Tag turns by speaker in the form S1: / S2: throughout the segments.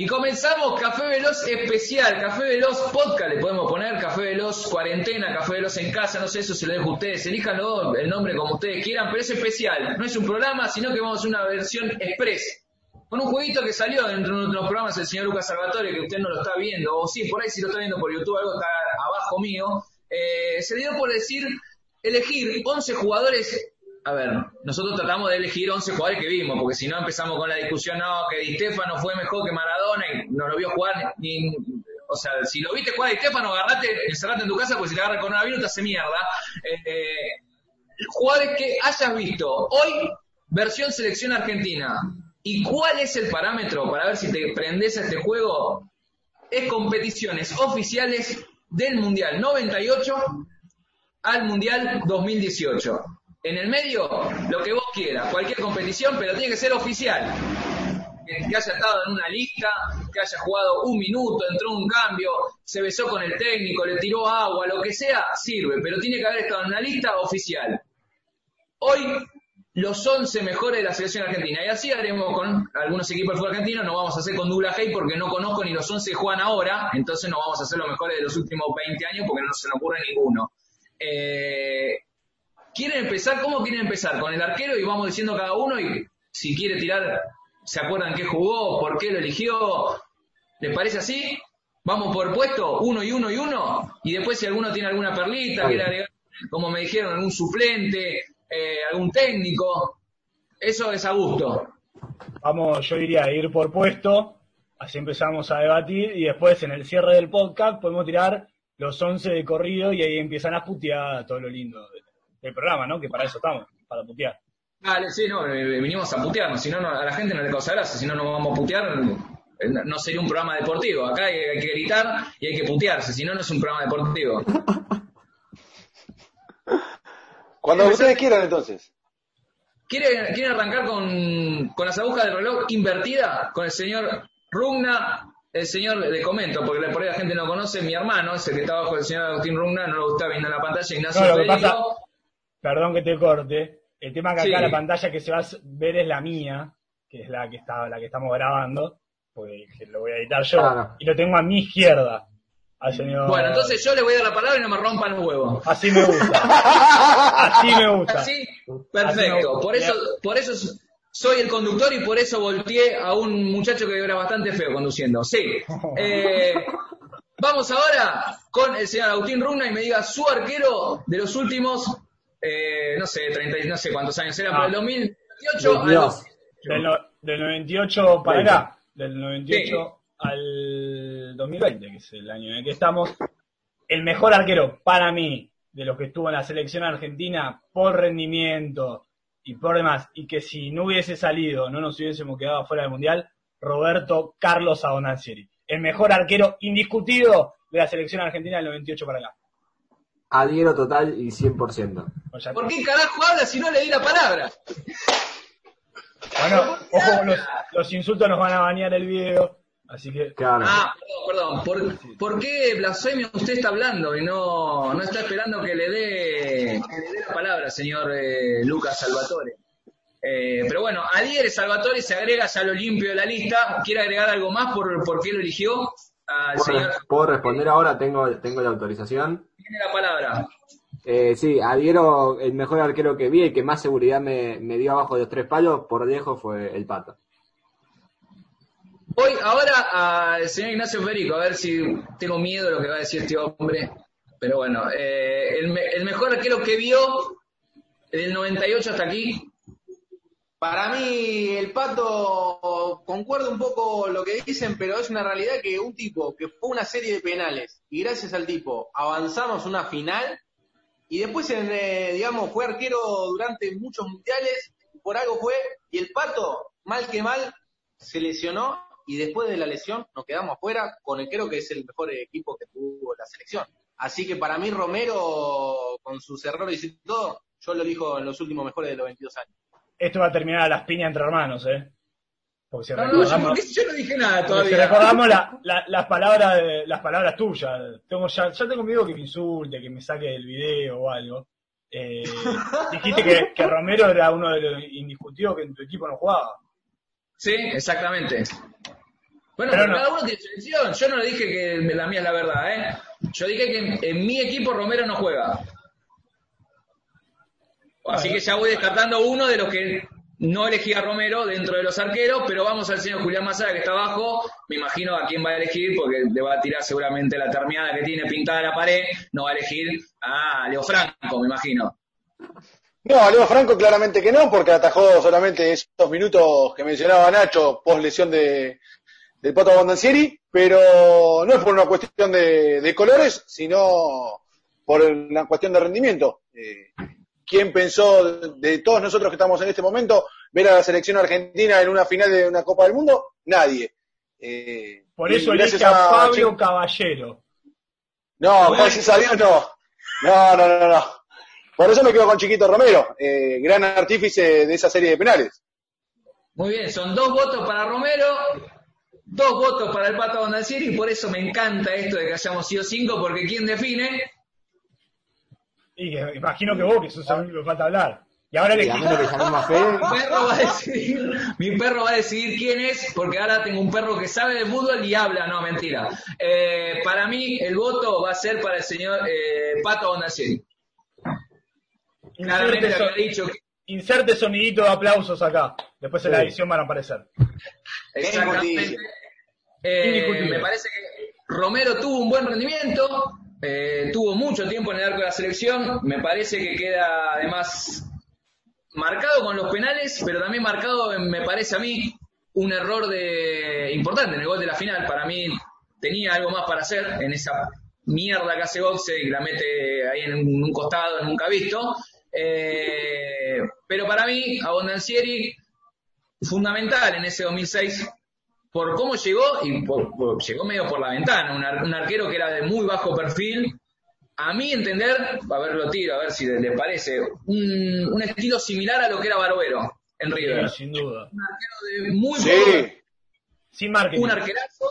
S1: Y comenzamos Café Veloz especial, Café Veloz podcast, le podemos poner Café Veloz cuarentena, Café Veloz en casa, no sé, eso se lo dejo a ustedes, elíjanlo el nombre como ustedes quieran, pero es especial, no es un programa, sino que vamos a una versión express, con un jueguito que salió dentro de los programas del señor Lucas Salvatore, que usted no lo está viendo, o sí, por ahí si lo está viendo por YouTube, algo está abajo mío, eh, se dio por decir, elegir 11 jugadores a ver, nosotros tratamos de elegir 11 jugadores que vimos, porque si no empezamos con la discusión, no, que Di Stefano fue mejor que Maradona y no lo vio jugar ni, o sea, si lo viste jugar Di Stefano, agarrate, encerrate en tu casa, porque si te agarra el coronavirus te hace mierda. Eh, jugadores que hayas visto hoy, versión selección argentina. ¿Y cuál es el parámetro para ver si te prendes a este juego? Es competiciones oficiales del Mundial 98 al Mundial 2018. En el medio, lo que vos quieras, cualquier competición, pero tiene que ser oficial. Que haya estado en una lista, que haya jugado un minuto, entró un cambio, se besó con el técnico, le tiró agua, lo que sea, sirve, pero tiene que haber estado en una lista oficial. Hoy, los 11 mejores de la selección argentina. Y así haremos con algunos equipos del fútbol argentino, no vamos a hacer con Douglas Hay porque no conozco ni los 11 que juegan ahora, entonces no vamos a hacer los mejores de los últimos 20 años porque no se nos ocurre ninguno. Eh, ¿Quieren empezar? ¿Cómo quieren empezar? Con el arquero y vamos diciendo cada uno y si quiere tirar, ¿se acuerdan qué jugó? ¿Por qué lo eligió? ¿Les parece así? Vamos por puesto, uno y uno y uno, y después si alguno tiene alguna perlita, quiere agregar, como me dijeron, algún suplente, eh, algún técnico, eso es a gusto.
S2: Vamos, yo diría ir por puesto, así empezamos a debatir y después en el cierre del podcast podemos tirar los 11 de corrido y ahí empiezan a putear todo lo lindo del programa, ¿no? Que para eso estamos, para putear.
S1: Vale, sí, no, eh, vinimos a putearnos, si no, a la gente no le causa gracia, si no, no vamos a putear, eh, no sería un programa deportivo. Acá hay, hay que gritar y hay que putearse, si no, no es un programa deportivo.
S3: Cuando ustedes quieran, entonces.
S1: ¿Quieren, quieren arrancar con, con las agujas del reloj invertida? Con el señor Rugna, el señor, le comento, porque por ahí la gente no conoce, mi hermano, es el que está abajo del señor Agustín Rugna, no lo está viendo en la pantalla, Ignacio
S2: No, lo que
S1: Federico.
S2: pasa, perdón que te corte, el tema que acá
S1: Sí.
S2: la pantalla que se va a ver es la mía, que es la que está, la que estamos grabando, porque que lo voy a editar yo,
S4: Claro.
S2: y lo tengo a mi izquierda, al señor.
S1: Bueno, entonces yo le voy a dar la palabra y no me rompan los huevos.
S2: Así me gusta. Así me gusta.
S1: ¿Así? Perfecto. Por eso, por eso soy el conductor y por eso volteé a un muchacho que era bastante feo conduciendo. Sí. Eh, vamos ahora con el señor Agustín Rugna y me diga su arquero de los últimos, eh, no sé, 30, y no sé cuántos años era,
S2: Ah.
S1: pero el 2018 a
S4: 22.
S1: los-
S2: Del, no- del 98 para acá, del 98 al 2020, que es el año en el que estamos, el mejor arquero para mí de los que estuvo en la selección argentina por rendimiento y por demás, y que si no hubiese salido, no nos hubiésemos quedado fuera del Mundial, Roberto Carlos Abondanzieri. El mejor arquero indiscutido de la selección argentina del 98 para acá.
S4: Adhiero total y 100%.
S2: O sea,
S1: ¿Por qué carajo habla si no le di la palabra?
S2: Bueno, ojo, los, los insultos nos van a bañar el video, así que
S4: Claro.
S1: Ah, perdón, perdón. ¿Por, por qué blasfemia usted está hablando y no, no está esperando que le dé, que le dé la palabra, señor eh, Lucas Salvatore? Eh, pero bueno, Adier Salvatore se agrega ya lo limpio de la lista. ¿Quiere agregar algo más por, por qué lo eligió? Al
S4: ¿Puedo,
S1: señor.
S4: puedo responder ahora? Tengo, tengo la autorización.
S1: Tiene la palabra.
S4: Eh, sí, adhiero el mejor arquero que vi, el que más seguridad me, me dio abajo de los tres palos, por lejos fue el Pato.
S1: Voy ahora al señor Ignacio Federico, a ver si tengo miedo de lo que va a decir este hombre. Pero bueno, eh, el, el mejor arquero que vio del 98 hasta aquí,
S5: Para mí, el pato concuerdo un poco lo que dicen, pero es una realidad que un tipo que fue una serie de penales y gracias al tipo avanzamos una final y después, en, eh, digamos, fue arquero durante muchos mundiales, por algo fue, y el pato, mal que mal, se lesionó y después de la lesión nos quedamos afuera con el creo que es el mejor equipo que tuvo la selección. Así que para mí Romero, con sus errores y todo, yo lo elijo en los últimos mejores de los 22 años.
S2: Esto va a terminar a las piñas entre hermanos, ¿eh? Porque si
S1: No, no, yo,
S2: recordamos,
S1: porque yo no dije nada
S2: porque si
S1: todavía.
S2: recordamos la- la- las palabras de- las palabras tuyas. Tengo ya, ya tengo miedo que me insulte, que me saque del video o algo. Eh, dijiste que, que Romero era uno de los indiscutidos que en tu equipo no jugaba.
S1: Sí, exactamente. Bueno,
S2: Pero
S1: pero
S2: no.
S1: cada uno tiene su elección. Yo no le dije que la mía es la verdad, ¿eh? Yo dije que en, en mi equipo Romero no juega. Así que ya voy descartando uno de los que no elegí a Romero dentro de los arqueros, pero vamos al señor Julián Mazara que está abajo. Me imagino a quién va a elegir, porque le va a tirar seguramente la terminada que tiene pintada la pared. No va a elegir a Leo Franco, me imagino.
S3: No, Leo Franco claramente que no, porque atajó solamente esos minutos que mencionaba Nacho post lesión de, del Pato Bondancieri, pero no es por una cuestión de, de colores, sino por una cuestión de rendimiento. Eh, ¿Quién pensó de todos nosotros que estamos en este momento ver a la selección argentina en una final de una Copa del Mundo? Nadie. Eh,
S2: Por eso
S3: gracias
S2: elige a Fabio Caballero.
S3: no, gracias a Dios no. No, no, no, no. Por eso me quedo con Chiquito Romero, eh, gran artífice de esa serie de penales.
S1: Muy bien, son dos votos para Romero, dos votos para el Pato Bondancieri, y por eso me encanta esto de que hayamos sido cinco, porque ¿quién define?
S2: Y que, imagino que vos, que sos único que falta hablar. Y ahora le
S1: Mi perro va a decidir, mi perro va a decidir quién es, porque ahora tengo un perro que sabe de fútbol y habla, no, mentira. Eh, para mí, el voto va a ser para el señor eh, Pato. Claramente
S2: inserte,
S1: había
S2: son-
S1: dicho que
S2: inserte sonidito de aplausos acá. Después en la edición van a aparecer.
S1: Exactamente. Eh, me parece que Romero tuvo un buen rendimiento, eh, tuvo mucho tiempo en el arco de la selección, me parece que queda además marcado con los penales, pero también marcado, me parece a mí, un error de importante en el gol de la final. Para mí tenía algo más para hacer en esa mierda que hace Boxe y la mete ahí en un, un costado nunca visto. Eh, pero para mí, Abondancieri, fundamental en ese 2006 por cómo llegó y por- por- llegó medio por la ventana, un, ar- un arquero que era de muy bajo perfil. A mi entender, a ver, lo tiro, a ver si le, le parece, un, un estilo similar a lo que era Barbero en River.
S2: Sí, sin duda.
S1: Un arquero de muy
S3: Sí,
S1: poco-
S2: Sin marketing.
S1: un arquerazo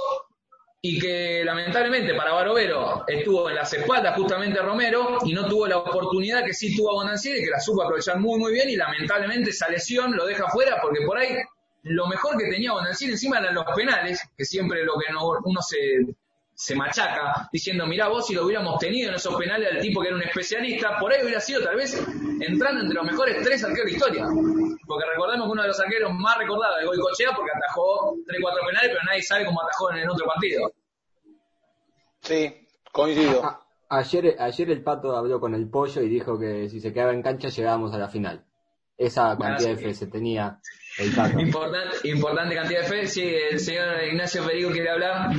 S1: y que lamentablemente para Barovero estuvo en las espaldas justamente a Romero y no tuvo la oportunidad que sí tuvo Bonancieri, que la supo aprovechar muy muy bien y lamentablemente esa lesión lo deja fuera porque por ahí lo mejor que tenía Bonancieri encima eran los penales, que siempre lo que no- uno se, se machaca diciendo, mirá vos si lo hubiéramos tenido en esos penales al tipo que era un especialista, por ahí hubiera sido tal vez entrando entre los mejores tres arqueros de la historia. Porque recordemos que uno de los arqueros más recordados de Goicochea porque atajó 3-4 penales, pero nadie sabe cómo atajó en el otro partido.
S3: sí, coincido.
S4: a- ayer, ayer el Pato habló con el Pollo y dijo que si se quedaba en cancha llegábamos a la final. Esa cantidad de
S1: sí.
S4: fe se tenía el.
S1: Importante, importante cantidad de fe. Sí, el señor Ignacio Perigo quiere hablar.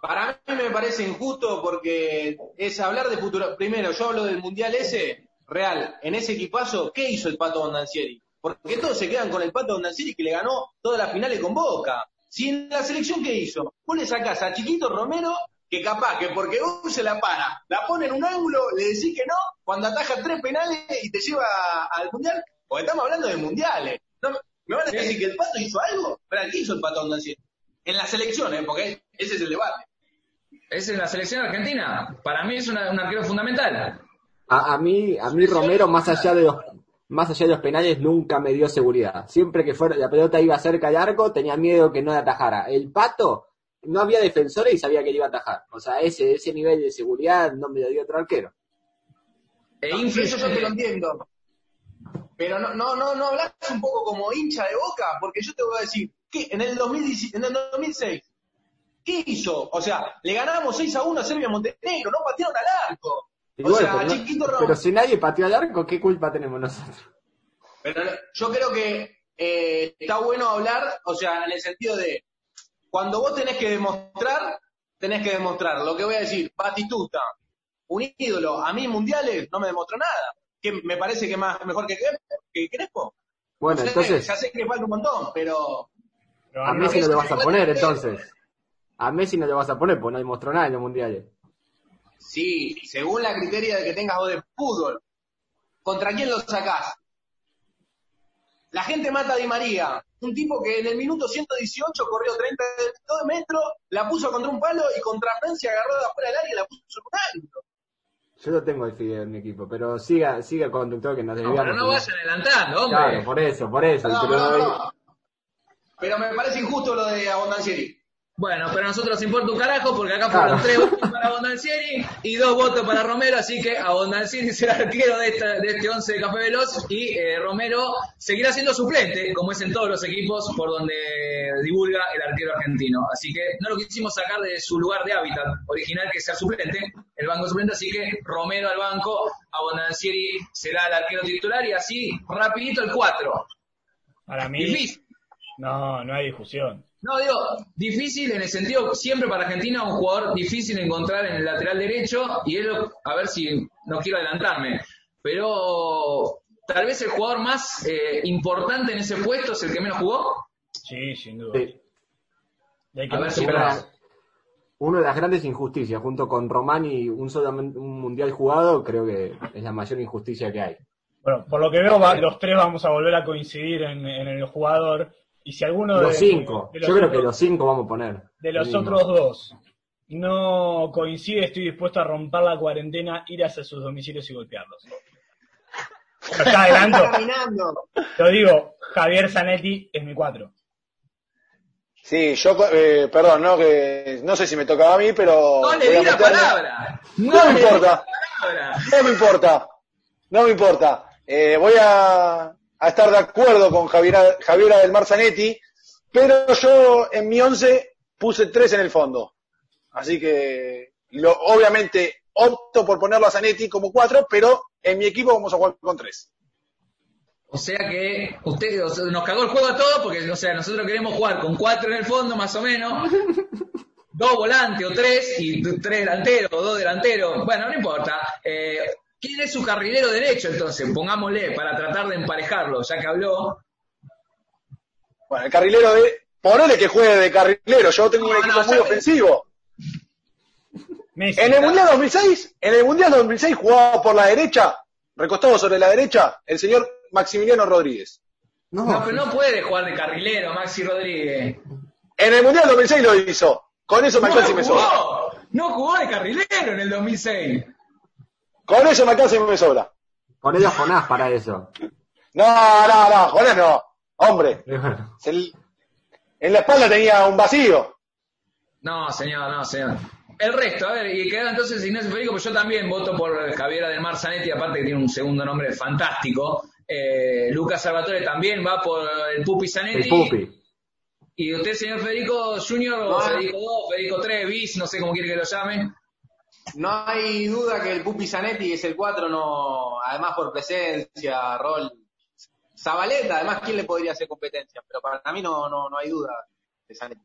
S5: Para mí me parece injusto porque es hablar de futuro. Primero, yo hablo del mundial ese, real, en ese equipazo, ¿qué hizo el Pato Bondancieri? Porque todos se quedan con el Pato Bondancieri que le ganó todas las finales con Boca. Si en la selección, ¿qué hizo? Vos le sacás a Chiquito Romero, que capaz que porque vos se la para, la pone en un ángulo, le decís que no, cuando ataja tres penales y te lleva al mundial, porque estamos hablando de mundiales. No, ¿Me van a decir que el Pato hizo algo? Pero ¿qué hizo el Pato Bondancieri? En la selección, ¿eh? porque ese es el debate.
S1: ¿Es en la selección argentina? Para mí es una- un arquero fundamental.
S4: A, a mí, a mí Romero, más allá de los más allá de los penales, nunca me dio seguridad. Siempre que fuera, la pelota iba cerca del arco, tenía miedo que no la atajara. El Pato, no había defensores y sabía que le iba a atajar. O sea, ese, ese nivel de seguridad no me lo dio otro arquero.
S1: E
S5: No, eso yo te lo entiendo. Pero no, no, no, no hablas un poco como hincha de boca, porque yo te voy a decir, ¿qué? En el 2010 en el 2006, ¿qué hizo? O sea, le ganamos 6 a 1 a Serbia Montenegro, no patearon al arco. O sea,
S4: pero, no-
S5: Chiquito Rom-
S4: pero si nadie pateó al arco, ¿qué culpa tenemos nosotros?
S5: Pero no- yo creo que eh, está bueno hablar, o sea, en el sentido de, cuando vos tenés que demostrar, tenés que demostrar. Lo que voy a decir, Batistuta, un ídolo, a mí mundiales no me demostró nada. Que me parece que más mejor que, que Crespo.
S4: Bueno,
S5: No sé,
S4: entonces,
S5: Ya sé que falta un montón, pero
S2: Pero
S4: A
S2: mí
S4: Messi
S2: me-
S4: no le vas a poner entonces. A Messi no le vas a poner porque no demostró nada en los mundiales.
S5: Sí, según la criteria de que tengas vos de fútbol. ¿Contra quién lo sacás? La gente mata a Di María, un tipo que en el minuto 118 corrió 32 metros, la puso contra un palo y contra Francia agarró de afuera del área y la puso en un ángulo.
S4: Yo lo tengo el Fidel en mi equipo, pero siga, siga conductor que nos
S1: No,
S4: desviamos.
S1: pero no vayan adelantando, hombre.
S4: Claro, por eso, por eso.
S5: No,
S4: pero-
S5: no, no. Pero me parece injusto lo de Abondancieri.
S1: Bueno, pero a nosotros nos importa un carajo porque acá fueron
S4: Claro.
S1: tres votos para Abondancieri y dos votos para Romero, así que Abondancieri será arquero de, esta, de este 11 de Café Veloz y eh, Romero seguirá siendo suplente, como es en todos los equipos por donde divulga el arquero argentino. Así que no lo quisimos sacar de su lugar de hábitat original, que ser suplente, el banco suplente, así que Romero al banco, Abondancieri será el arquero titular y así rapidito el 4.
S2: Para mí,
S1: Difícil.
S2: no, no hay discusión.
S1: No, digo, difícil en el sentido, siempre para Argentina un jugador difícil de encontrar en el lateral derecho, y él, a ver si, no quiero adelantarme, pero tal vez el jugador más eh, importante en ese puesto es el que menos jugó.
S2: Sí, sin duda.
S4: Sí.
S2: Que
S1: A ver si.
S4: Una, una de las grandes injusticias, junto con Román y un solamente un mundial jugado, creo que es la mayor injusticia que hay.
S2: Bueno, por lo que veo, va- los tres vamos a volver a coincidir en, en el jugador. Y si alguno
S4: Los
S2: de,
S4: cinco.
S2: de
S4: Yo
S2: los,
S4: creo que
S2: otros,
S4: los cinco vamos a poner.
S2: de los
S4: Mínimo.
S2: otros dos no coincide, estoy dispuesto a romper la cuarentena, ir hacia sus domicilios y golpearlos. Pero ya adelanto, lo digo, Javier Zanetti es mi cuatro.
S3: Sí, yo, eh, perdón, no, que, no sé si me tocaba a mí, pero.
S1: No le di la palabra.
S3: No me
S1: le di
S3: importa.
S1: la palabra.
S3: No me importa. No me importa. Eh, voy a, a estar de acuerdo con Javiera, Javiera del Mar Zanetti, pero yo en mi once puse tres en el fondo. Así que, lo, obviamente, opto por ponerlo a Zanetti como cuatro, pero en mi equipo vamos a jugar con tres.
S1: O sea que usted o sea, nos cagó el juego a todos porque, o sea, nosotros queremos jugar con cuatro en el fondo más o menos, dos volantes o tres y tres delanteros o dos delanteros. Bueno, no importa. Eh, ¿Quién es su carrilero derecho entonces? Pongámosle para tratar de emparejarlo, ya que habló.
S3: Bueno, el carrilero de. Ponele que juegue de carrilero, yo tengo un equipo
S1: no,
S3: muy ofensivo.
S2: Messi,
S3: En el Mundial 2006, en el Mundial 2006 jugaba por la derecha, recostado sobre la derecha, el señor Maximiliano Rodríguez.
S4: No,
S1: No, pero no puede jugar de carrilero, Maxi Rodríguez.
S3: En el Mundial 2006 lo hizo. Con eso me y me sobra.
S1: no jugó de carrilero en el 2006.
S3: Con eso me alcanza y me sobra.
S4: Ponele a Jonás para eso.
S3: No, no, no, Jonás no. Hombre,
S4: bueno,
S3: se en la espalda tenía un vacío.
S1: No, señor, no, señor. El resto, a ver, y queda entonces Ignacio Federico, pues yo también voto por Javiera del Mar Zanetti, aparte que tiene un segundo nombre fantástico. Eh, Lucas Salvatore también va por el Pupi Zanetti.
S4: el Pupi.
S1: Y usted, señor Federico Junior, o
S5: No.
S1: Federico 2, Federico 3, bis, no sé cómo quiere que lo llame.
S5: No hay duda que el Pupi Zanetti es el 4, no, además por presencia, rol. Zabaleta, además, ¿quién le podría hacer competencia? Pero para mí no, no, no hay duda de Zanetti.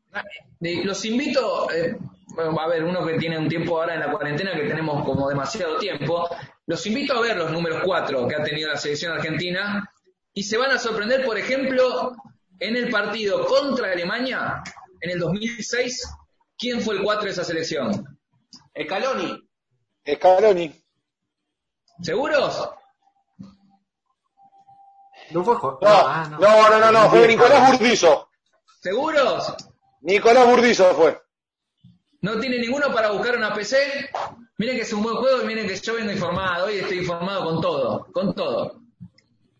S1: Eh, Los invito, eh, a ver, uno que tiene un tiempo ahora en la cuarentena que tenemos como demasiado tiempo, los invito a ver los números 4 que ha tenido la selección argentina y se van a sorprender, por ejemplo, en el partido contra Alemania en el 2006, ¿quién fue el 4 de esa selección?
S5: Scaloni,
S3: Scaloni.
S1: ¿Seguros?
S4: No fue Jo-
S3: No,
S4: ah,
S3: no, no, no, no, fue Nicolás Burdizo.
S1: ¿Seguros?
S3: Nicolás Burdizo fue.
S1: ¿No tiene ninguno para buscar una PC? Miren que es un buen juego y miren que yo vengo informado, hoy estoy informado con todo, con todo.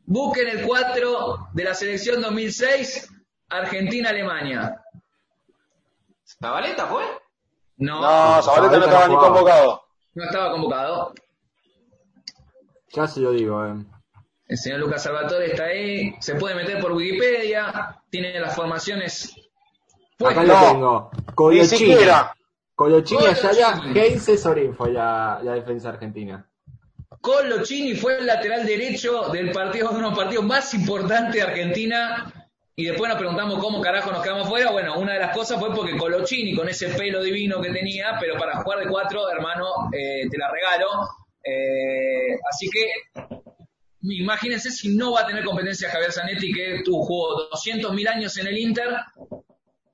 S1: Busquen el 4 de la selección 2006, Argentina-Alemania.
S5: ¿Zabaleta fue?
S1: No,
S3: No, Zabaleta no estaba
S4: no
S3: ni convocado.
S1: no estaba convocado.
S4: Ya se lo digo, eh.
S1: El señor Lucas Salvatore está ahí, se puede meter por Wikipedia, tiene las formaciones
S4: Acá
S1: puestas.
S4: lo
S3: no,
S4: tengo.
S3: Ni
S4: Colochini.
S3: siquiera.
S4: Colochini,
S1: Colochini.
S4: Ayala, Heinze, Sorín fue la, la defensa argentina.
S1: Colochini fue el lateral derecho del partido, uno de los partidos más importantes de Argentina. Y después nos preguntamos cómo carajo nos quedamos fuera. Bueno, una de las cosas fue porque Colochini, con ese pelo divino que tenía, pero para jugar de cuatro, hermano, eh, te la regalo. Eh, así que imagínense si no va a tener competencia Javier Zanetti, que tuvo jugó 200.000 años en el Inter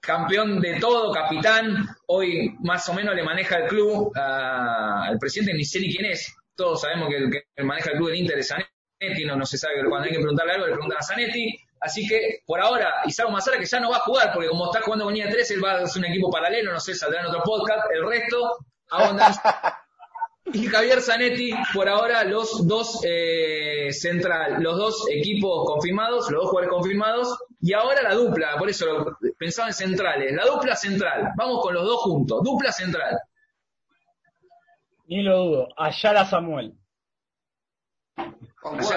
S1: campeón de todo, capitán, hoy más o menos le maneja el club al presidente, ni sé ni quién es, todos sabemos que el que maneja el club del Inter es Zanetti, no, no se sabe, cuando hay que preguntarle algo le preguntan a Zanetti, así que por ahora Isago Mazara que ya no va a jugar, porque como está jugando con Línea 3, él va a hacer un equipo paralelo, no sé, saldrá en otro podcast, el resto, abundancia. Y Javier Zanetti, por ahora, los dos eh, central, los dos equipos confirmados, los dos jugadores confirmados, y ahora la dupla, por eso lo- pensaba en centrales, la dupla central, vamos con los dos juntos, dupla central.
S2: Ni lo dudo. Ayala Samuel.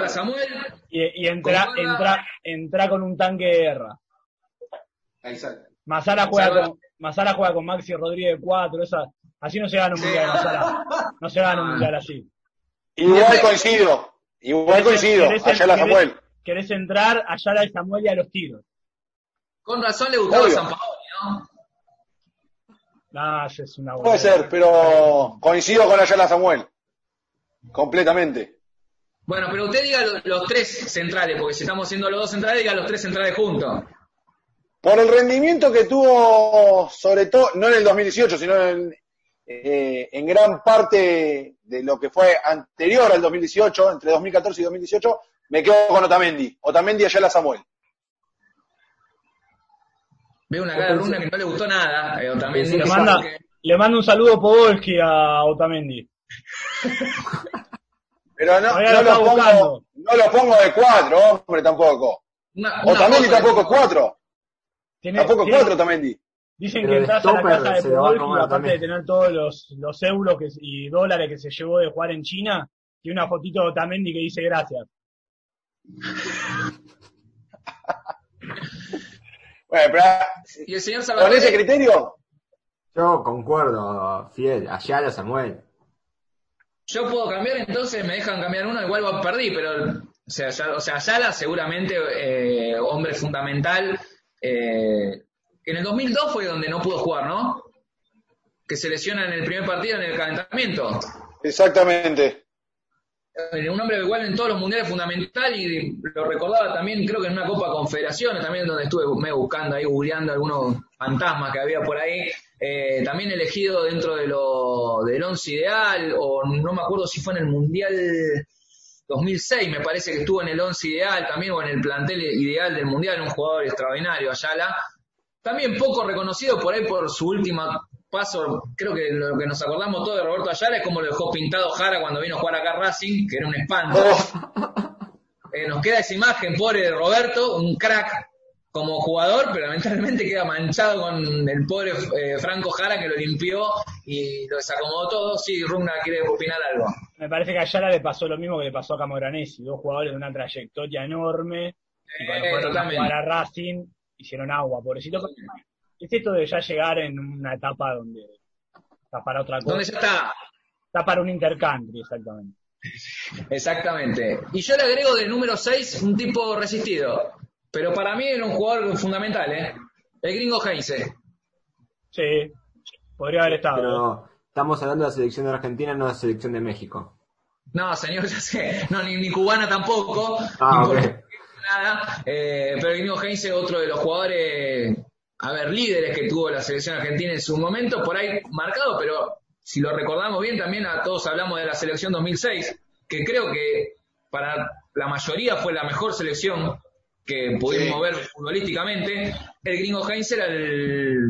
S1: Samuel,
S2: Y, y entra,
S1: Concuerda.
S2: entra, entra con un tanque de guerra.
S5: Exacto.
S2: Masara juega con, Masara juega con Maxi Rodríguez 4, esa, así no se gana un
S1: Sí.
S2: mundial, Masara. No se gana un
S1: Ah.
S2: mundial así.
S3: Igual coincido. Igual coincido.
S2: ¿Querés-
S3: Ayala
S2: querés-
S3: Samuel.
S2: Querés entrar, Ayala y Samuel y a los tiros.
S1: con razón le gustaba. San Paoli, ¿no?
S2: Nah, esa es una
S3: Puede ser, pero coincido con Ayala Samuel. Completamente.
S1: Bueno, pero usted diga lo- los, tres centrales, porque si estamos haciendo los dos centrales, diga los tres centrales juntos.
S3: Por el rendimiento que tuvo, sobre todo, no en el 2018, sino en, eh, en gran parte de lo que fue anterior al 2018, entre 2014 y 2018, me quedo con Otamendi. Otamendi y Ayala Samuel.
S1: Veo una cara de Runa que no le gustó nada, eh, también
S2: Le manda,
S1: que-
S2: le mando un saludo Podolski a Otamendi.
S3: Pero no, no,
S2: lo
S3: pongo,
S2: buscando.
S3: no lo pongo de cuatro, hombre, tampoco.
S1: una- una
S3: tampoco es cuatro.
S2: Tiene-
S3: Tampoco es
S2: tiene-
S3: cuatro Otamendi.
S2: Dicen
S4: Pero
S2: que entras a la casa de Podolski, aparte
S4: también.
S2: de tener todos los, los euros que, y dólares que se llevó de jugar en China, tiene una fotito de Otamendi que dice gracias.
S3: Bueno, pero
S1: Y el señor
S3: con
S1: Salvatore,
S3: ese criterio,
S4: Yo concuerdo, fiel, Ayala Samuel.
S1: Yo puedo cambiar, entonces me dejan cambiar uno, igual va- perdí, pero, o sea, ya- o sea Ayala seguramente eh, hombre fundamental. eh, en el 2002 fue donde no pudo jugar, ¿no? Que se lesiona en el primer partido en el calentamiento.
S3: exactamente.
S1: Eh, un hombre igual en todos los mundiales fundamental y lo recordaba también, creo que en una Copa Confederaciones, también donde estuve medio buscando ahí, googleando algunos fantasmas que había por ahí, eh, también elegido dentro de lo, del once ideal, o no me acuerdo si fue en el Mundial 2006, me parece que estuvo en el once ideal también, o en el plantel ideal del Mundial, un jugador extraordinario, Ayala. También poco reconocido por ahí por su última paso, creo que lo que nos acordamos todos de Roberto Ayala es como lo dejó pintado Jara cuando vino a jugar acá a Racing, que era un espanto. Eh, nos queda esa imagen, pobre Roberto, un crack como jugador, pero lamentablemente queda manchado con el pobre eh, Franco Jara que lo limpió y lo desacomodó todo. Sí, Rugna quiere opinar algo.
S2: Me parece que a Ayala le pasó lo mismo que le pasó a Camoranesi, dos jugadores de una trayectoria enorme, y cuando
S1: Eh,
S2: fueron a jugar a Racing, hicieron agua, pobrecito. Es esto de ya llegar en una etapa donde está para otra cosa.
S1: ¿Dónde ya está?
S2: Está para un intercountry, exactamente.
S1: Exactamente. Y yo le agrego de número 6 un tipo resistido. Pero para mí era un jugador fundamental, ¿eh? El gringo Heinze.
S2: Sí, podría haber estado.
S4: Pero estamos hablando de la selección de Argentina, no de la selección de México.
S1: No, señor, ya sé. No, ni, ni cubana tampoco.
S4: Ah,
S1: Ni. Nada. Eh, pero el gringo Heinze, otro de los jugadores, a ver, líderes que tuvo la selección argentina en su momento, por ahí marcado, pero si lo recordamos bien, también a todos hablamos de la selección 2006, que creo que para la mayoría fue la mejor selección que pudimos
S3: Sí.
S1: ver futbolísticamente. El gringo Heinze era el.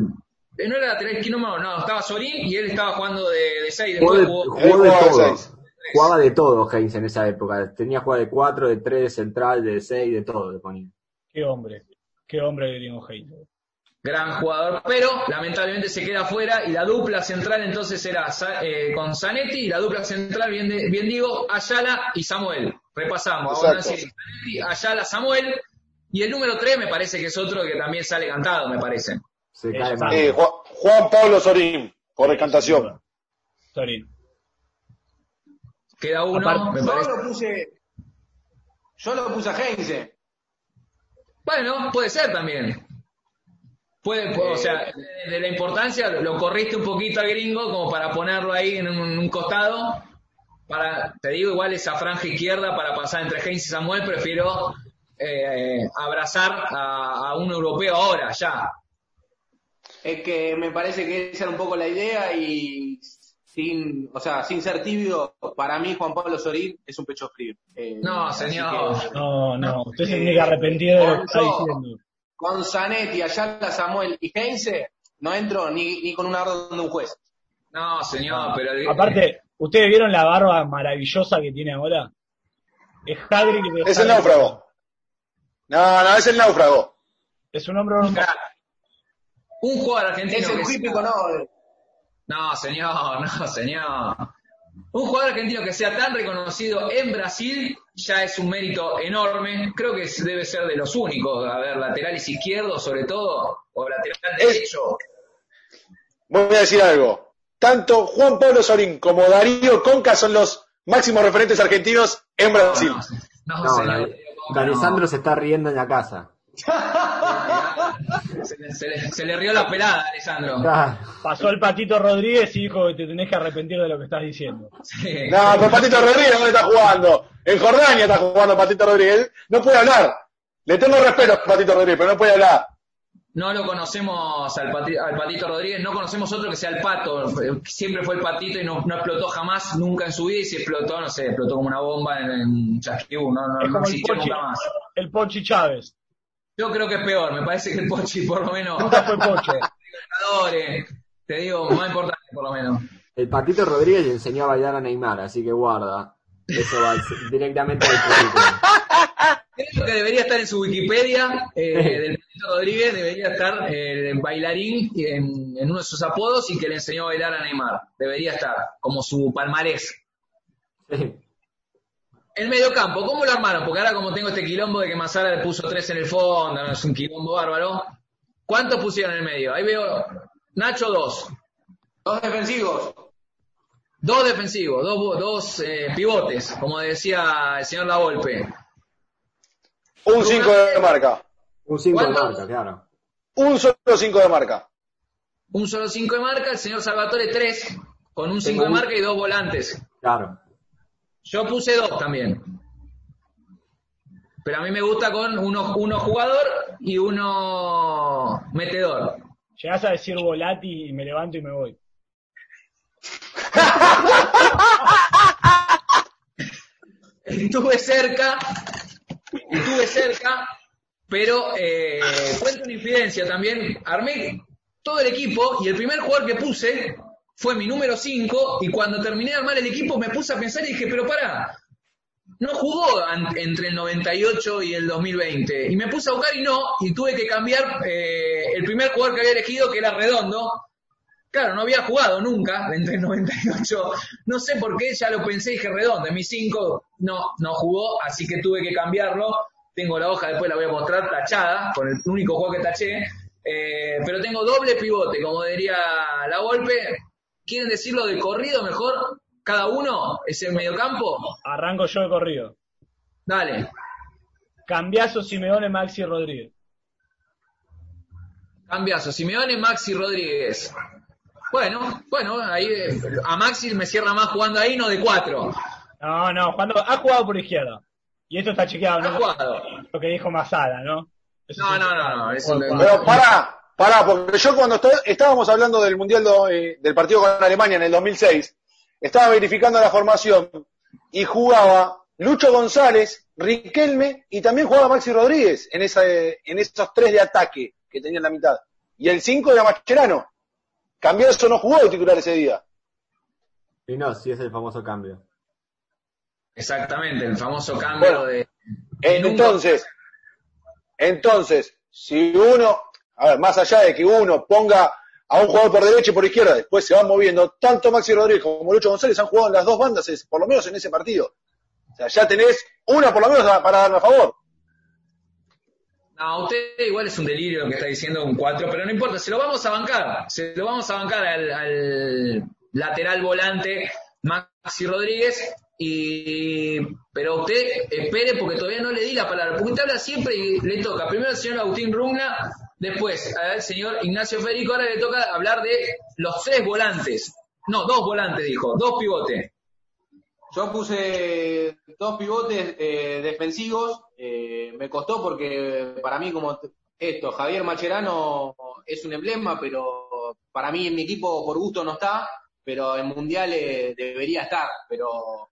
S1: eh, No era lateral izquierdo, no, no, estaba Sorín y él estaba jugando de 6.
S4: Jugó de,
S1: Después jugó,
S4: jugó de
S3: jugaba de
S4: todo.
S3: seis.
S4: Jugaba de todo Heinz en esa época. Tenía jugada de 4, de 3, de central, de 6, de todo le ponía.
S2: Qué hombre, qué hombre de Gringo Heinze.
S1: gran jugador, pero lamentablemente se queda afuera y la dupla central entonces era eh, con Zanetti y la dupla central, bien, de- bien digo, Ayala y Samuel. Repasamos,
S3: Exacto.
S1: ahora sí, Zanetti, Ayala, Samuel. Y el número 3 me parece que es otro que también sale cantado, me parece.
S4: Se
S2: Eh,
S4: cae
S2: ya
S4: mal.
S3: Eh, Juan, Juan Pablo Sorín, por decantación.
S2: Sorín.
S1: Queda uno,
S2: Aparte-
S1: me
S5: Yo lo puse. Yo lo puse a Heinze.
S1: Bueno, puede ser también. Puede, puede- o sea, de, de la importancia, lo, lo corriste un poquito al gringo como para ponerlo ahí en un, un costado. Para, te digo, igual esa franja izquierda para pasar entre Heinz y Samuel, prefiero eh, abrazar a, a un europeo ahora, ya.
S5: es que me parece que esa era un poco la idea y sin, o sea, sin ser tibio, para mí Juan Pablo Sorín es un pecho frío. Eh,
S1: No, señor.
S5: que,
S2: No, no, usted se tiene que arrepentir de lo que está diciendo.
S5: con Zanetti, Ayala, Samuel y Heinze, no entro ni, ni con una orden de un juez.
S1: No, señor, pero el-
S2: Aparte, ¿ustedes vieron la barba maravillosa que tiene ahora? Es Hagrid. de
S3: Es el náufrago. No, no, es el náufrago.
S2: Es un hombre normal.
S1: un jugador argentino
S5: Es el
S1: que sea-
S5: típico, no.
S1: No, señor, no, señor. Un jugador argentino que sea tan reconocido en Brasil ya es un mérito enorme. Creo que debe ser de los únicos. A ver, laterales izquierdos sobre todo, o lateral
S3: Es-
S1: derecho.
S3: Voy a decir algo. Tanto Juan Pablo Sorín como Darío Conca son los máximos referentes argentinos en Brasil.
S1: No, no,
S4: No,
S1: señor.
S4: Dani- se está riendo en la casa.
S1: Se, le- se le, se le rió la pelada, Alessandro.
S2: Pasó el Patito Rodríguez y dijo que te tenés que arrepentir de lo que estás diciendo.
S1: Sí.
S3: No, pero Patito Rodríguez ¿dónde está jugando? En Jordania está jugando Patito Rodríguez. No puede hablar. Le tengo respeto a Patito Rodríguez, pero no puede hablar.
S1: No lo conocemos al, Pati- al Patito Rodríguez, no conocemos otro que sea el Pato. Siempre fue el Patito y no, no explotó jamás, nunca en su vida. Y si explotó, no sé, explotó como una bomba en, en Chasquibú, no, no, no existió
S2: Pochi,
S1: nunca más.
S2: el Pochi Chávez.
S1: Yo creo que es peor, me parece que el Pochi por lo menos...
S2: Nunca fue Pocho.
S1: Libertadores, te digo, más importante por lo menos.
S4: el Patito Rodríguez le enseñó a bailar a Neymar, así que guarda. Eso va directamente al currículum.
S1: Que debería estar en su Wikipedia eh, del Patito Rodríguez, debería estar eh, el bailarín en, en uno de sus apodos y que le enseñó a bailar a Neymar. Debería estar, como su palmarés.
S4: Sí.
S1: El mediocampo, ¿cómo lo armaron? Porque ahora como tengo este quilombo de que Mazara le puso tres en el fondo, no, es un quilombo bárbaro. ¿Cuántos pusieron en el medio? Ahí veo Nacho dos,
S5: Dos defensivos.
S1: dos defensivos, dos, dos eh, pivotes, como decía el señor Lavolpe.
S3: Un 5 de marca.
S4: Un 5 de marca, claro.
S3: Un solo 5 de marca.
S1: Un solo cinco de marca, el señor Salvatore tres, con un cinco
S4: Tengo
S1: de
S4: un-
S1: marca y dos volantes.
S4: Claro.
S1: Yo puse dos también. Pero a mí me gusta con uno, uno jugador y uno metedor.
S2: Llegás a decir Volati y me levanto y me voy.
S1: Estuve cerca, estuve cerca, pero eh, cuento una infidencia también. Armé todo el equipo y el primer jugador que puse fue mi número 5 y cuando terminé de armar el equipo me puse a pensar y dije, pero pará, no jugó entre el 98 y el 2020. Y me puse a buscar y no, y tuve que cambiar eh, el primer jugador que había elegido, que era Redondo. Claro, no había jugado nunca entre el 98. No sé por qué, ya lo pensé y dije Redondo. En mi 5 no, no jugó, así que tuve que cambiarlo. Tengo la hoja, después la voy a mostrar tachada, con el único juego que taché. Eh, pero tengo doble pivote, como diría la golpe. ¿Quieren decirlo de corrido mejor? Cada uno es el mediocampo.
S2: Arranco yo de corrido.
S1: Dale.
S2: Cambiazo Simeone, Maxi Rodríguez.
S1: Cambiazo. Simeone, Maxi Rodríguez. Bueno, bueno, ahí a Maxi me cierra más jugando ahí, no de cuatro.
S2: No, no, cuando ha jugado por izquierda. Y esto está chequeado,
S1: Ha
S2: ¿no?
S1: jugado.
S2: Lo que dijo Masala, ¿no? Eso
S1: No, no, no, no, eso
S3: Pero pará, pará, porque yo cuando estoy- estábamos hablando del Mundial do- eh, del partido con Alemania en el 2006, estaba verificando la formación y jugaba Lucho González, Riquelme y también jugaba Maxi Rodríguez en, esa, eh, en esos tres de ataque que tenía en la mitad. Y el 5 era Mascherano. Cambiazo no jugó de titular ese día.
S4: Y no, sí es el famoso cambio.
S1: Exactamente, el famoso cambio
S3: Bueno.
S1: de.
S3: Entonces, entonces, si uno, a ver, más allá de que uno ponga a un jugador por derecha y por izquierda, después se van moviendo, tanto Maxi Rodríguez como Lucho González han jugado en las dos bandas, es- por lo menos en ese partido. O sea, ya tenés una por lo menos para darme a favor.
S1: No, usted igual es un delirio lo que está diciendo un 4, pero no importa, se lo vamos a bancar. Se lo vamos a bancar al, al lateral volante Maxi Rodríguez. Y, pero usted espere porque todavía no le di la palabra. Porque usted habla siempre y le toca. Primero al señor Agustín Rungna, después al señor Ignacio Federico. Ahora le toca hablar de los tres volantes. No, dos volantes, dijo, dos pivotes.
S5: Yo puse dos pivotes eh, defensivos. Eh, me costó porque para mí, como esto, Javier Macherano es un emblema, pero para mí en mi equipo por gusto no está, pero en mundiales debería estar, pero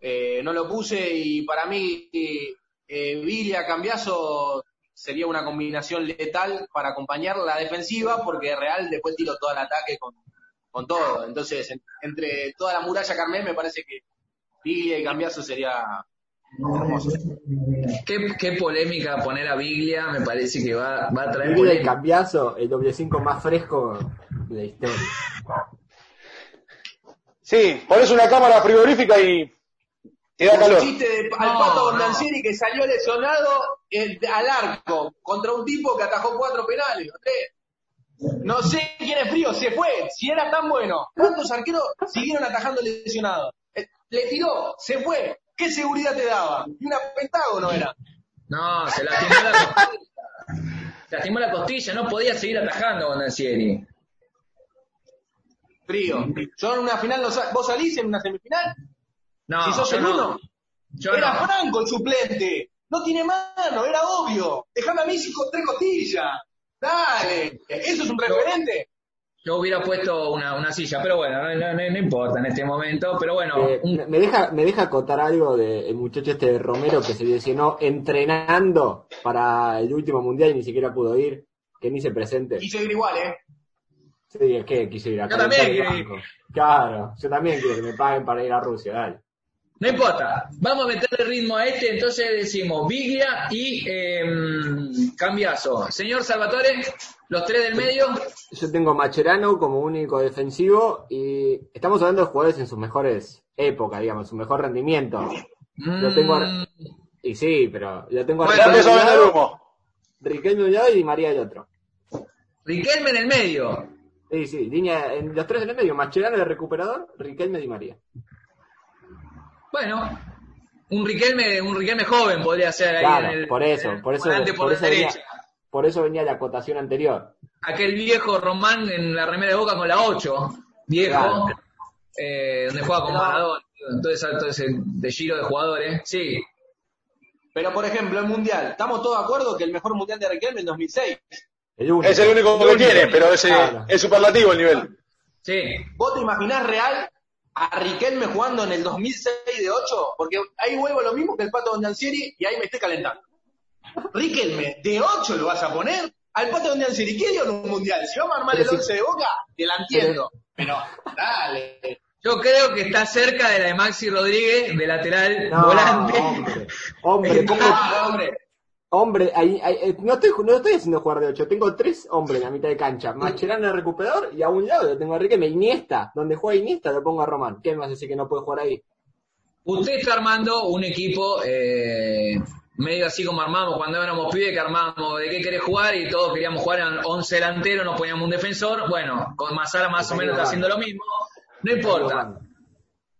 S5: eh, no lo puse y para mí eh, Villa Cambiazo sería una combinación letal para acompañar la defensiva, porque Real después tiró todo el ataque con, con todo. Entonces, en- entre toda la muralla Carmen, me parece que Villa y Cambiazo sería hermoso.
S1: Qué, qué polémica poner a Biglia, me parece que va, va a traer
S4: El de
S1: polémica.
S4: cambiazo, el doble 5 más fresco de la historia.
S3: Sí, pones una cámara frigorífica y te da
S5: el
S3: calor.
S5: chiste de, al
S1: No,
S5: Pato
S1: no.
S5: Bondancieri que salió lesionado eh, al arco contra un tipo que atajó cuatro penales. No sé quién es frío, se fue. Si era tan bueno, ¿cuántos arqueros siguieron atajando lesionados? Eh, Le tiró, se fue. ¿Qué seguridad te daba? Y una pentágono era.
S1: No, se lastimó la costilla. Se lastimó la costilla, no podía seguir atajando con Dancieri.
S5: Frío. Yo en una final, no sa- ¿vos salís en una semifinal?
S1: No,
S5: si sos el
S1: no.
S5: uno.
S1: Yo
S5: era
S1: no.
S5: Franco el suplente. No tiene mano, era obvio. Dejame a Messi con tres costillas. Dale. ¿Eso es un referente?
S1: Yo hubiera puesto una, una silla, pero bueno, no, no- no importa en este momento. Pero bueno,
S4: Eh,
S1: un-
S4: me deja me deja acotar algo del muchacho este de Romero que se lesionó entrenando para el último mundial y ni siquiera pudo ir, que ni se presente.
S5: Quiso ir igual, ¿eh?
S4: Sí, es que quiso ir a
S1: Yo también quiero ir.
S4: Claro, yo también quiero que me paguen para ir a Rusia, dale.
S1: No importa. Vamos a meterle ritmo a este, entonces decimos Biglia y eh, Cambiazo. Señor Salvatore, los tres del medio.
S4: Yo tengo Macherano como único defensivo y estamos hablando de jugadores en sus mejores épocas, digamos, su mejor rendimiento. Lo tengo
S1: Mm,
S4: Y sí, pero yo tengo a
S1: Bueno,
S4: Riquelme
S3: a
S4: lado,
S3: humo.
S4: Riquelme de un lado y Di María del otro.
S1: Riquelme en el medio.
S4: Sí, sí, línea, en los tres en el medio, Macherano de recuperador, Riquelme Di María.
S1: Bueno, un Riquelme, un Riquelme joven podría ser ahí
S4: Claro,
S1: en el,
S4: por eso,
S1: en el
S4: por eso,
S1: volante por,
S4: por
S1: la
S4: eso venía, por eso venía la acotación anterior.
S1: Aquel viejo Román en la remera de Boca con la 8, viejo,
S4: Claro.
S1: eh, donde juega con. Maradona, todo ese, todo ese de giro de jugadores. Sí,
S5: Pero, por ejemplo, el Mundial. ¿Estamos todos de acuerdo que el mejor Mundial de Riquelme en 2006?
S4: El único.
S3: Es el único que tiene, pero ese
S4: Claro.
S3: es superlativo el nivel.
S1: sí.
S5: ¿Vos te imaginás real a Riquelme jugando en el 2006 de 8? Porque ahí vuelvo lo mismo que el Pato Bondancieri y ahí me estoy calentando. Riquelme, ¿de 8 lo vas a poner? Al Pato Bondancieri, ¿qué dio en un Mundial? Si vamos a armar
S4: Pero
S5: el
S4: si-
S5: 11 de Boca, te la entiendo. Pero, dale.
S1: Yo creo que está cerca de la de Maxi Rodríguez, de lateral
S4: No,
S1: volante.
S4: hombre, hombre, ¿cómo-
S5: Ah, hombre.
S4: Hombre, ahí, ahí, eh, no, estoy, no estoy haciendo jugar de ocho, tengo tres hombres en la mitad de cancha, Macherano de recuperador y a un lado lo tengo a Riquelme, Iniesta, donde juega Iniesta lo pongo a Román, ¿qué a decir que no puede jugar ahí?
S1: Usted está armando un equipo eh, medio así como armamos cuando éramos pibes, que armábamos de qué querés jugar y todos queríamos jugar en 11 delanteros, nos poníamos un defensor. Bueno, con Mazara más o menos está haciendo lo mismo. No importa.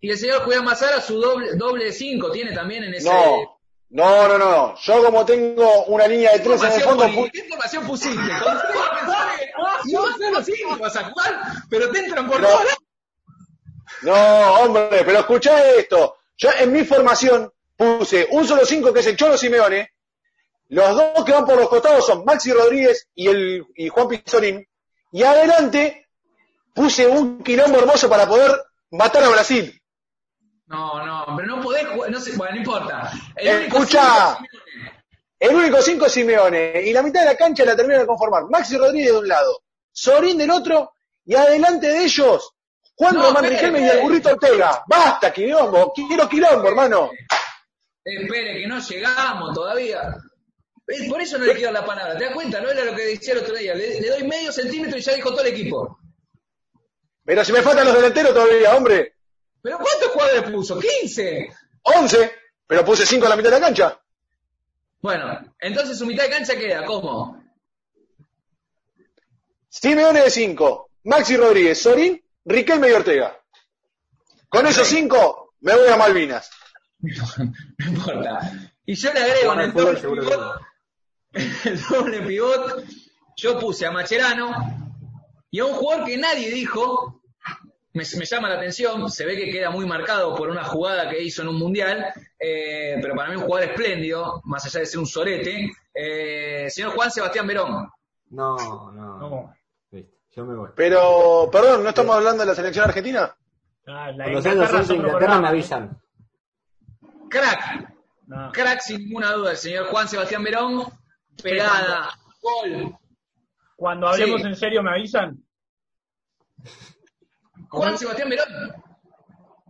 S1: Y el señor Julián Mazara su doble doble de 5 tiene también en ese...
S3: No, no, no, no. Yo como tengo una línea de
S1: ¿Qué
S3: tres en el fondo,
S1: ¿Qué información pusiste? Con defensores, no sé los cinco vas a jugar, pero te entran por
S3: No.
S1: todos lados.
S3: No, hombre, pero escuchá esto. Yo en mi formación puse un solo cinco que es el Cholo Simeone. Los dos que van por los costados son Maxi Rodríguez y, el, y Juan Pizorín. Y adelante puse un quilombo hermoso para poder matar a Brasil.
S1: No, no, pero no podés jugar, no sé, bueno, no importa. El
S3: Escucha. El único cinco es Simeone. Y la mitad de la cancha la termina de conformar. Maxi Rodríguez de un lado, Sorín del otro. Y adelante de ellos, Juan
S1: No,
S3: Román Riquelme y el burrito Ortega. Basta, quilombo. Quiero quilombo, hermano.
S1: Espere, que no llegamos todavía. Por eso no le quiero dar la palabra. ¿Te das cuenta? No era lo que decía el otro día. Le, le doy medio centímetro y ya dijo todo el equipo.
S3: Pero si me faltan los delanteros todavía, hombre.
S1: ¿Pero cuántos jugadores puso? ¡15!
S3: 11, pero puse 5 a la mitad de la cancha.
S1: Bueno, entonces su mitad de cancha queda, ¿cómo?
S3: Simeone de 5, Maxi Rodríguez, Sorín, Riquelme y Ortega. Con esos 5 me voy a Malvinas.
S1: No importa. Y yo le agrego en el doble pivot, el doble pivot, yo puse a Macherano y a un jugador que nadie dijo, me, me llama la atención, se ve que queda muy marcado por una jugada que hizo en un mundial, eh, pero para mí un jugador espléndido, más allá de ser un sorete, Eh, señor Juan Sebastián Verón.
S4: No, no.
S2: No.
S4: Listo, yo me voy.
S3: Pero, perdón, ¿no estamos hablando de la selección argentina?
S2: Ah, la
S4: Cuando sean los 11 de Inglaterra me avisan.
S1: Crack,
S2: No.
S1: crack sin ninguna duda, el señor Juan Sebastián Verón. Pegada, gol.
S2: Cuando hablemos
S1: Sí.
S2: en serio, ¿me avisan?
S1: Juan Sebastián Verón.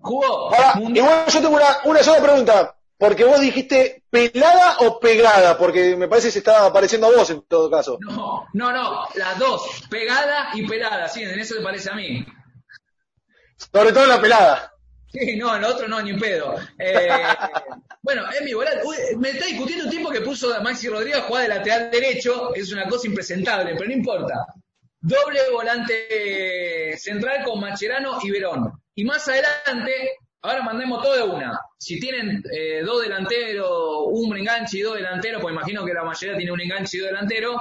S1: Jugó.
S3: Ahora, igual yo tengo una, una sola pregunta. Porque vos dijiste pelada o pegada, porque me parece que se estaba pareciendo a vos en todo caso.
S1: No, no, no, las dos, pegada y pelada, sí, en eso te parece a mí.
S3: Sobre todo la pelada.
S1: Sí, no, el otro no, ni un pedo. Eh, bueno, es mi volante. Me está discutiendo un tipo que puso a Maxi Rodríguez a jugar de lateral derecho, es una cosa impresentable, pero no importa. Doble volante central con Macherano y Verón. Y más adelante, ahora mandemos todo de una. Si tienen eh, dos delanteros, un enganche y dos delanteros, pues imagino que la mayoría tiene un enganche y dos delanteros,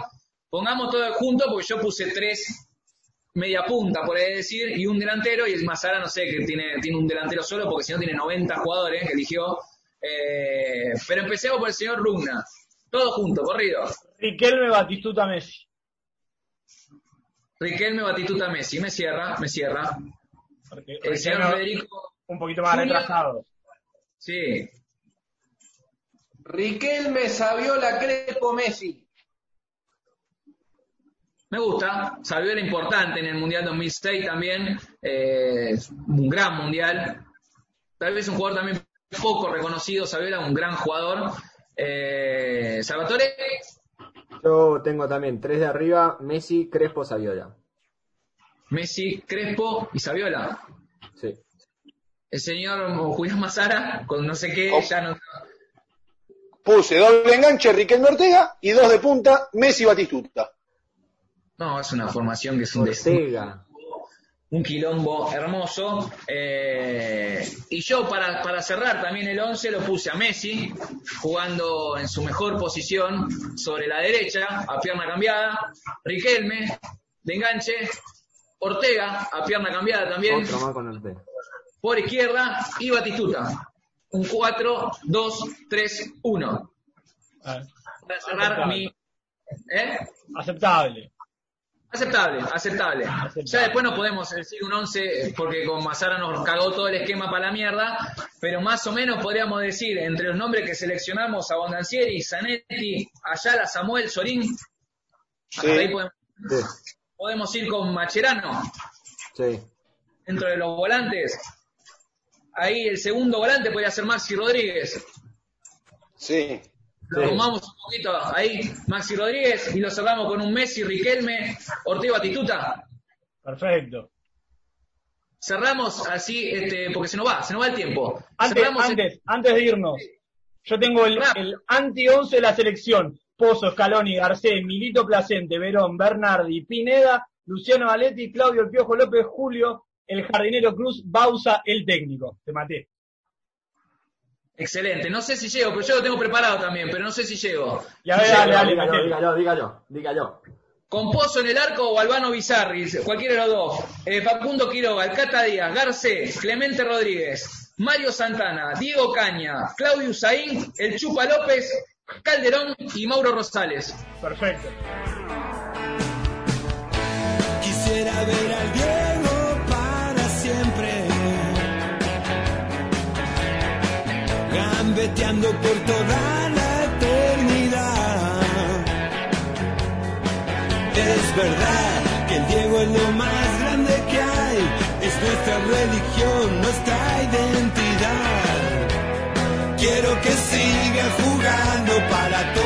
S1: pongamos todo junto porque yo puse tres media punta, por ahí decir, y un delantero, y el Mazara no sé, que tiene, tiene un delantero solo, porque si no tiene 90 jugadores que eligió. Eh, pero empecemos por el señor Rugna. Todo junto, corrido.
S2: Riquelme, Batistuta, Messi.
S1: Riquelme, Batituta, Messi. Me cierra, me cierra.
S2: Porque
S1: El señor
S2: Riquelme
S1: Federico,
S2: un poquito más retrasado.
S1: sí.
S5: Riquelme, Saviola, Crespo, Messi.
S1: Me gusta, Saviola importante en el Mundial 2006 también, eh, un gran Mundial. Tal vez un jugador también poco reconocido, Saviola, un gran jugador. Eh, Salvatore,
S4: Yo tengo también tres de arriba, Messi, Crespo, Saviola.
S1: Messi, Crespo y Saviola.
S4: Sí.
S1: El señor Julián Mazara, con no sé qué,
S3: Oh.
S1: ya no...
S3: Puse doble enganche Riquelme Ortega y dos de punta Messi Batistuta.
S1: No, es una formación que es un
S4: Ortega.
S1: Un quilombo hermoso. Eh, y yo para, para cerrar también el 11 lo puse a Messi, jugando en su mejor posición sobre la derecha, a pierna cambiada, Riquelme, de enganche, Ortega, a pierna cambiada también,
S4: Otro más con Ortega.
S1: por izquierda, y Batistuta. Un 4, 2, 3, 1.
S2: Ah,
S1: Para cerrar mi... ¿Eh?
S2: Aceptable.
S1: Aceptable, aceptable. Ya después no podemos decir un 11 porque con Mazara nos cagó todo el esquema para la mierda, pero más o menos podríamos decir entre los nombres que seleccionamos a Bondancieri, Zanetti, Ayala, Samuel, Sorín,
S3: Sí.
S1: ahí podemos,
S4: Sí.
S1: podemos ir con Macherano
S4: Sí.
S1: dentro de los volantes. Ahí el segundo volante podría ser Maxi Rodríguez.
S3: Sí.
S1: Tomamos un poquito ahí, Maxi Rodríguez, y lo cerramos con un Messi, Riquelme, Ortega Tituta.
S2: Perfecto.
S1: Cerramos así, este, porque se nos va, se nos va el tiempo.
S2: Antes,
S1: el-
S2: antes, antes de irnos, yo tengo el anti-11 de la selección. Pozo, Scaloni, Garcés, Milito Placente, Verón, Bernardi, Pineda, Luciano Valetti, Claudio El Piojo López, Julio, el jardinero Cruz, Bausa, el técnico. Te maté.
S1: Excelente. No sé si llego, pero yo lo tengo preparado también, pero no sé si llego.
S2: Y a ver,
S1: Sí,
S2: dale, dale,
S4: diga yo,
S2: metele.
S4: diga yo, diga yo, diga yo.
S1: Con Pozo en el arco o Albano Bizarri, cualquiera de los dos. Eh, Facundo Quiroga, El Cata Díaz, Garcés, Clemente Rodríguez, Mario Santana, Diego Caña, Claudio Usaín, El Chupa López, Calderón y Mauro Rosales.
S2: Perfecto.
S6: Quisiera ver al Diego por toda la eternidad. Es verdad que el Diego es lo más grande que hay, es nuestra religión, nuestra identidad. Quiero que siga jugando para todos